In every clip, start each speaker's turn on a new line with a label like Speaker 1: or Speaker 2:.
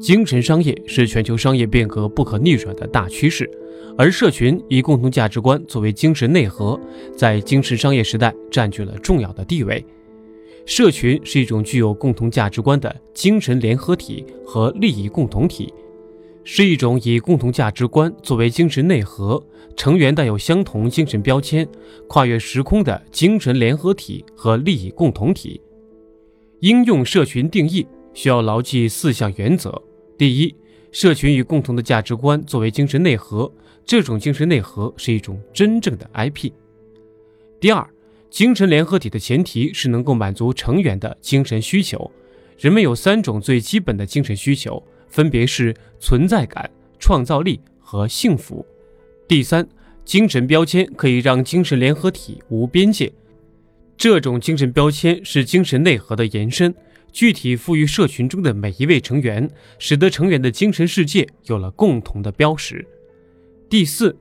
Speaker 1: 精神商业是全球商业变革不可逆转的大趋势，而社群以共同价值观作为精神内核，在精神商业时代占据了重要的地位。社群是一种具有共同价值观的精神联合体和利益共同体，是一种以共同价值观作为精神内核、成员带有相同精神标签、跨越时空的精神联合体和利益共同体。应用社群定义。需要牢记四项原则：第一，社群与共同的价值观作为精神内核，这种精神内核是一种真正的 IP；第二，精神联合体的前提是能够满足成员的精神需求。人们有三种最基本的精神需求，分别是存在感、创造力和幸福。第三，精神标签可以让精神联合体无边界，这种精神标签是精神内核的延伸。具体赋予社群中的每一位成员，使得成员的精神世界有了共同的标识。第四，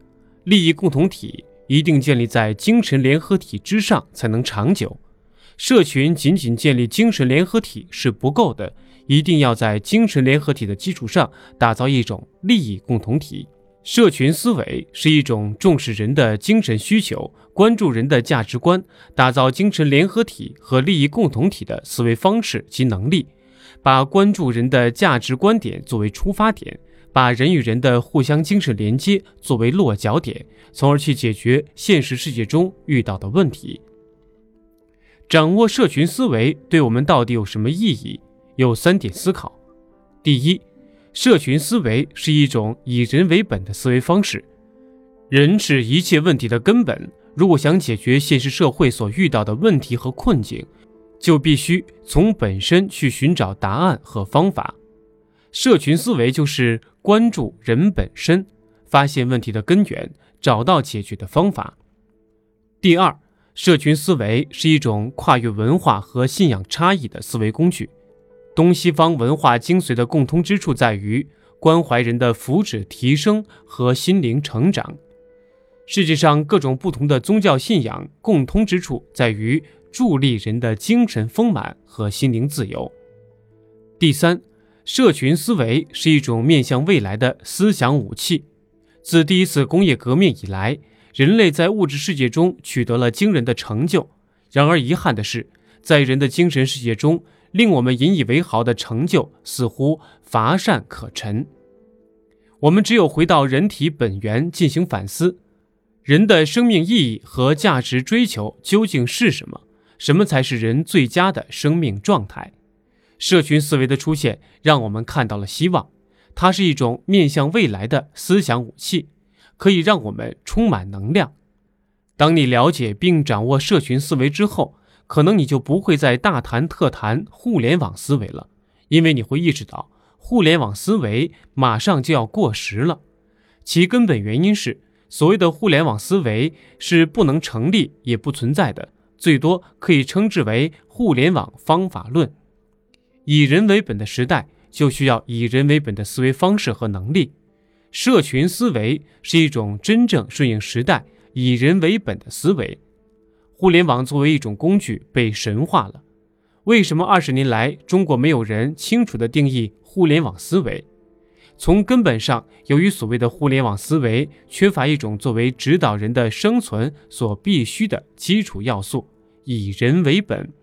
Speaker 1: 利益共同体一定建立在精神联合体之上才能长久。社群仅仅建立精神联合体是不够的，一定要在精神联合体的基础上打造一种利益共同体。社群思维是一种重视人的精神需求、关注人的价值观、打造精神联合体和利益共同体的思维方式及能力。把关注人的价值观点作为出发点，把人与人的互相精神连接作为落脚点，从而去解决现实世界中遇到的问题。掌握社群思维对我们到底有什么意义？有三点思考：第一。社群思维是一种以人为本的思维方式，人是一切问题的根本。如果想解决现实社会所遇到的问题和困境，就必须从本身去寻找答案和方法。社群思维就是关注人本身，发现问题的根源，找到解决的方法。第二，社群思维是一种跨越文化和信仰差异的思维工具。东西方文化精髓的共通之处在于关怀人的福祉提升和心灵成长。世界上各种不同的宗教信仰共通之处在于助力人的精神丰满和心灵自由。第三，社群思维是一种面向未来的思想武器。自第一次工业革命以来，人类在物质世界中取得了惊人的成就。然而，遗憾的是，在人的精神世界中，令我们引以为豪的成就似乎乏善可陈。我们只有回到人体本源进行反思：人的生命意义和价值追求究竟是什么？什么才是人最佳的生命状态？社群思维的出现让我们看到了希望，它是一种面向未来的思想武器，可以让我们充满能量。当你了解并掌握社群思维之后，可能你就不会再大谈特谈互联网思维了，因为你会意识到互联网思维马上就要过时了。其根本原因是，所谓的互联网思维是不能成立也不存在的，最多可以称之为互联网方法论。以人为本的时代，就需要以人为本的思维方式和能力。社群思维是一种真正顺应时代、以人为本的思维。互联网作为一种工具被神化了。为什么二十年来中国没有人清楚地定义互联网思维？从根本上，由于所谓的互联网思维缺乏一种作为指导人的生存所必须的基础要素——以人为本，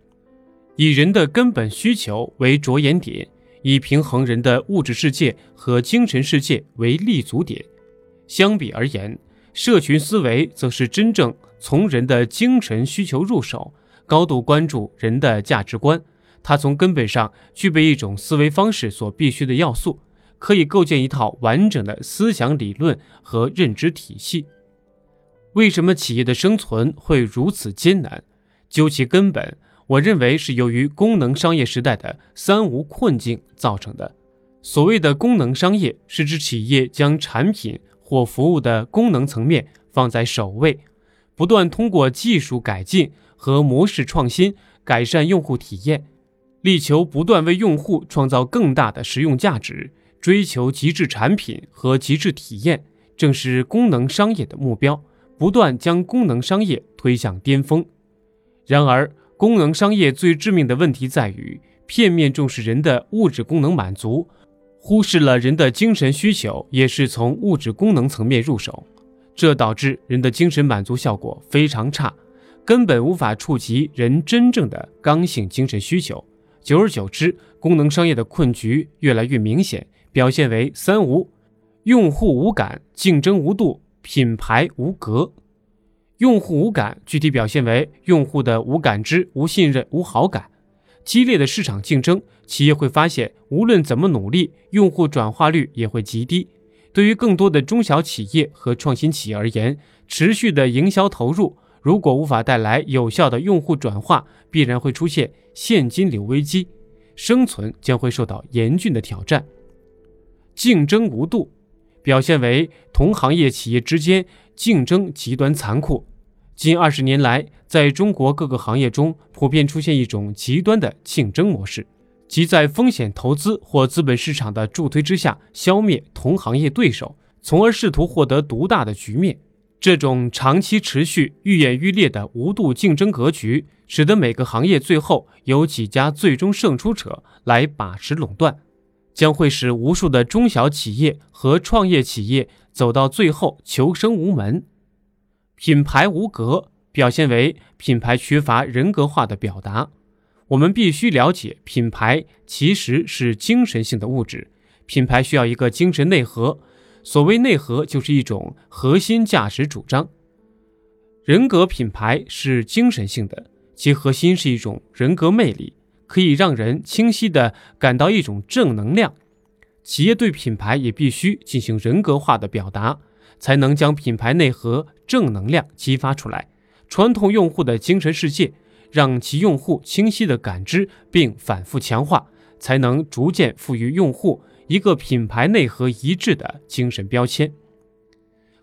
Speaker 1: 以人的根本需求为着眼点，以平衡人的物质世界和精神世界为立足点。相比而言，社群思维则是真正。从人的精神需求入手，高度关注人的价值观，它从根本上具备一种思维方式所必须的要素，可以构建一套完整的思想理论和认知体系。为什么企业的生存会如此艰难？究其根本，我认为是由于功能商业时代的三无困境造成的。所谓的功能商业，是指企业将产品或服务的功能层面放在首位。不断通过技术改进和模式创新改善用户体验，力求不断为用户创造更大的实用价值，追求极致产品和极致体验，正是功能商业的目标。不断将功能商业推向巅峰。然而，功能商业最致命的问题在于片面重视人的物质功能满足，忽视了人的精神需求，也是从物质功能层面入手，这导致人的精神满足效果非常差，根本无法触及人真正的刚性精神需求。久而久之，功能商业的困局越来越明显，表现为三无：用户无感、竞争无度、品牌无格。用户无感具体表现为用户的无感知、无信任、无好感。激烈的市场竞争，企业会发现，无论怎么努力，用户转化率也会极低。对于更多的中小企业和创新企业而言，持续的营销投入如果无法带来有效的用户转化，必然会出现现金流危机，生存将会受到严峻的挑战。竞争无度，表现为同行业企业之间竞争极端残酷。近二十年来，在中国各个行业中普遍出现一种极端的竞争模式，即在风险投资或资本市场的助推之下，消灭同行业对手，从而试图获得独大的局面。这种长期持续、愈演愈烈的无度竞争格局，使得每个行业最后有几家最终胜出者来把持垄断，将会使无数的中小企业和创业企业走到最后求生无门。品牌无格表现为品牌缺乏人格化的表达。我们必须了解，品牌其实是精神性的物质，品牌需要一个精神内核。所谓内核，就是一种核心价值主张。人格品牌是精神性的，其核心是一种人格魅力，可以让人清晰地感到一种正能量。企业对品牌也必须进行人格化的表达。才能将品牌内核正能量激发出来，穿透用户的精神世界，让其用户清晰的感知并反复强化，才能逐渐赋予用户一个品牌内核一致的精神标签。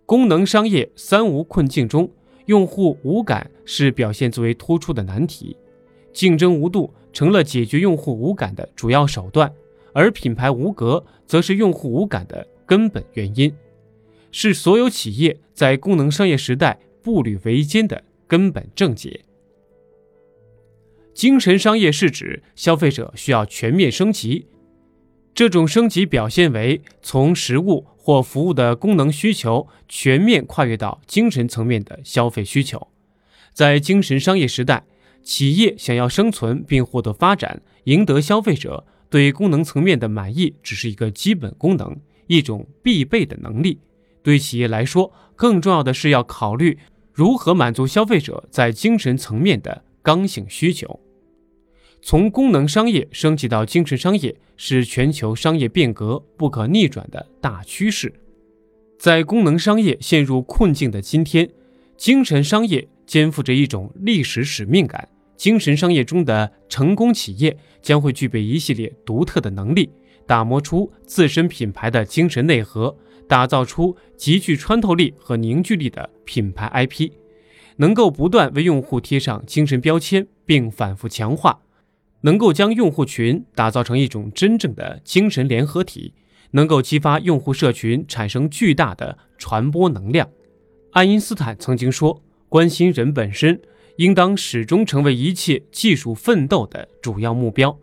Speaker 1: 功能商业三无困境中，用户无感是表现最为突出的难题，竞争无度成了解决用户无感的主要手段，而品牌无格则是用户无感的根本原因。是所有企业在功能商业时代步履维艰的根本症结。精神商业是指消费者需要全面升级，这种升级表现为从实物或服务的功能需求全面跨越到精神层面的消费需求。在精神商业时代，企业想要生存并获得发展，赢得消费者对功能层面的满意，只是一个基本功能，一种必备的能力。对企业来说，更重要的是要考虑如何满足消费者在精神层面的刚性需求。从功能商业升级到精神商业，是全球商业变革不可逆转的大趋势。在功能商业陷入困境的今天，精神商业肩负着一种历史使命感。精神商业中的成功企业将会具备一系列独特的能力，打磨出自身品牌的精神内核。打造出极具穿透力和凝聚力的品牌 IP，能够不断为用户贴上精神标签，并反复强化，能够将用户群打造成一种真正的精神联合体，能够激发用户社群产生巨大的传播能量。爱因斯坦曾经说：“关心人本身，应当始终成为一切技术奋斗的主要目标。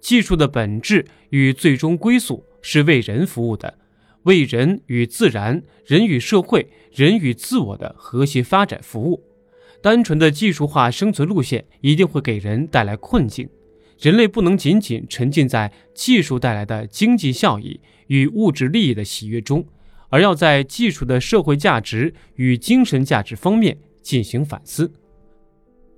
Speaker 1: 技术的本质与最终归宿是为人服务的。”为人与自然、人与社会、人与自我的和谐发展服务。单纯的技术化生存路线一定会给人带来困境。人类不能仅仅沉浸在技术带来的经济效益与物质利益的喜悦中，而要在技术的社会价值与精神价值方面进行反思。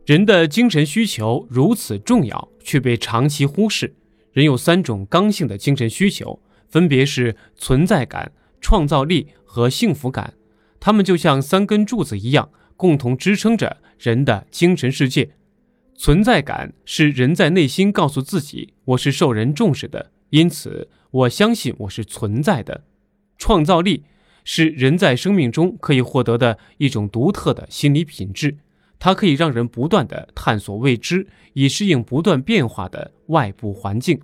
Speaker 1: 人的精神需求如此重要，却被长期忽视。人有三种刚性的精神需求。分别是存在感、创造力和幸福感，它们就像三根柱子一样，共同支撑着人的精神世界。存在感是人在内心告诉自己：“我是受人重视的，因此我相信我是存在的。”创造力是人在生命中可以获得的一种独特的心理品质，它可以让人不断的探索未知，以适应不断变化的外部环境。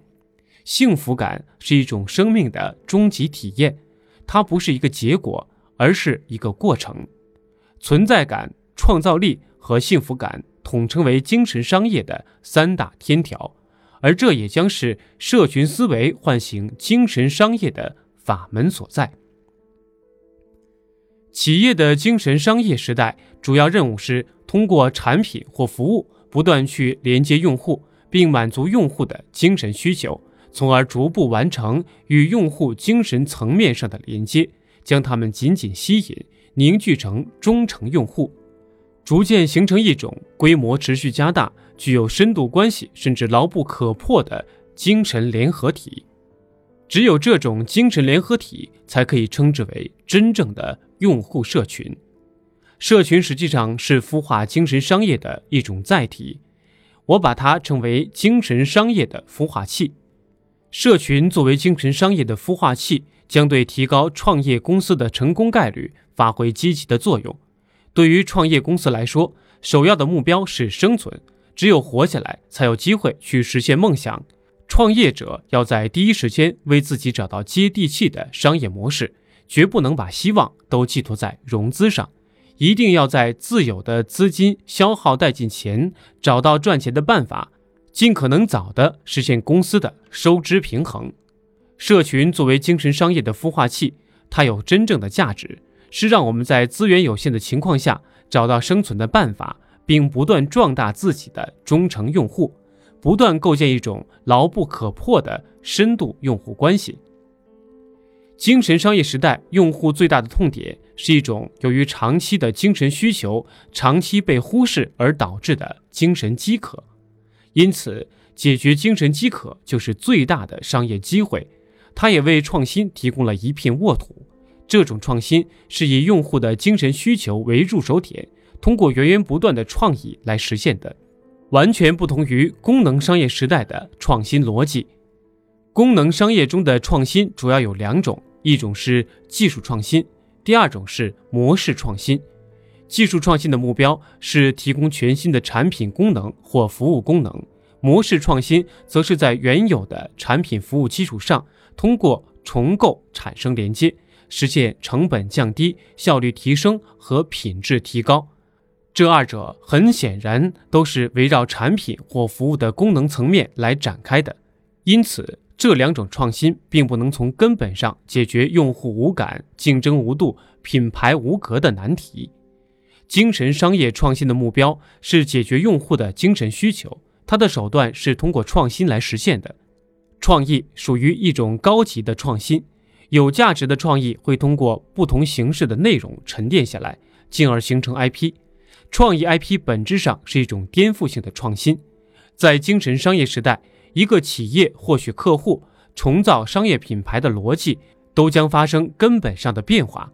Speaker 1: 幸福感是一种生命的终极体验，它不是一个结果，而是一个过程。存在感、创造力和幸福感统称为精神商业的三大天条，而这也将是社群思维唤醒精神商业的法门所在。企业的精神商业时代主要任务是通过产品或服务不断去连接用户，并满足用户的精神需求，从而逐步完成与用户精神层面上的连接，将他们紧紧吸引，凝聚成忠诚用户，逐渐形成一种规模持续加大。具有深度关系甚至牢不可破的精神联合体，只有这种精神联合体才可以称之为真正的用户社群。社群实际上是孵化精神商业的一种载体，我把它称为精神商业的孵化器。社群作为精神商业的孵化器，将对提高创业公司的成功概率发挥积极的作用。对于创业公司来说，首要的目标是生存。只有活下来，才有机会去实现梦想。创业者要在第一时间为自己找到接地气的商业模式，绝不能把希望都寄托在融资上，一定要在自有的资金消耗殆尽前找到赚钱的办法，尽可能早的实现公司的收支平衡。社群作为精神商业的孵化器，它有真正的价值，是让我们在资源有限的情况下找到生存的办法。并不断壮大自己的忠诚用户，不断构建一种牢不可破的深度用户关系。精神商业时代，用户最大的痛点是一种由于长期的精神需求长期被忽视而导致的精神饥渴，因此解决精神饥渴就是最大的商业机会。它也为创新提供了一片沃土。这种创新是以用户的精神需求为入手点。通过源源不断的创意来实现的，完全不同于功能商业时代的创新逻辑。功能商业中的创新主要有两种，一种是技术创新，第二种是模式创新。技术创新的目标是提供全新的产品功能或服务功能，模式创新则是在原有的产品服务基础上，通过重构产生连接，实现成本降低、效率提升和品质提高。这二者很显然都是围绕产品或服务的功能层面来展开的，因此这两种创新并不能从根本上解决用户无感、竞争无度、品牌无格的难题。精神商业创新的目标是解决用户的精神需求，它的手段是通过创新来实现的。创意属于一种高级的创新，有价值的创意会通过不同形式的内容沉淀下来，进而形成 IP。创意 IP 本质上是一种颠覆性的创新，在精神商业时代，一个企业获取客户、重造商业品牌的逻辑都将发生根本上的变化。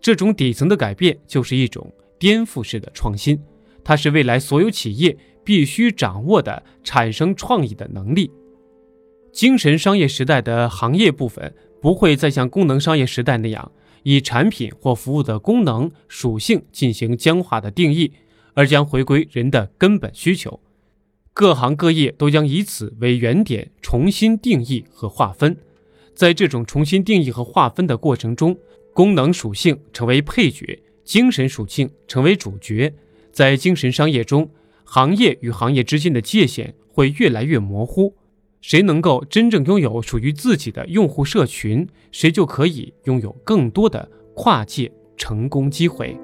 Speaker 1: 这种底层的改变就是一种颠覆式的创新，它是未来所有企业必须掌握的产生创意的能力。精神商业时代的行业部分不会再像功能商业时代那样。以产品或服务的功能属性进行僵化的定义，而将回归人的根本需求。各行各业都将以此为原点重新定义和划分。在这种重新定义和划分的过程中，功能属性成为配角，精神属性成为主角。在精神商业中，行业与行业之间的界限会越来越模糊。谁能够真正拥有属于自己的用户社群，谁就可以拥有更多的跨界成功机会。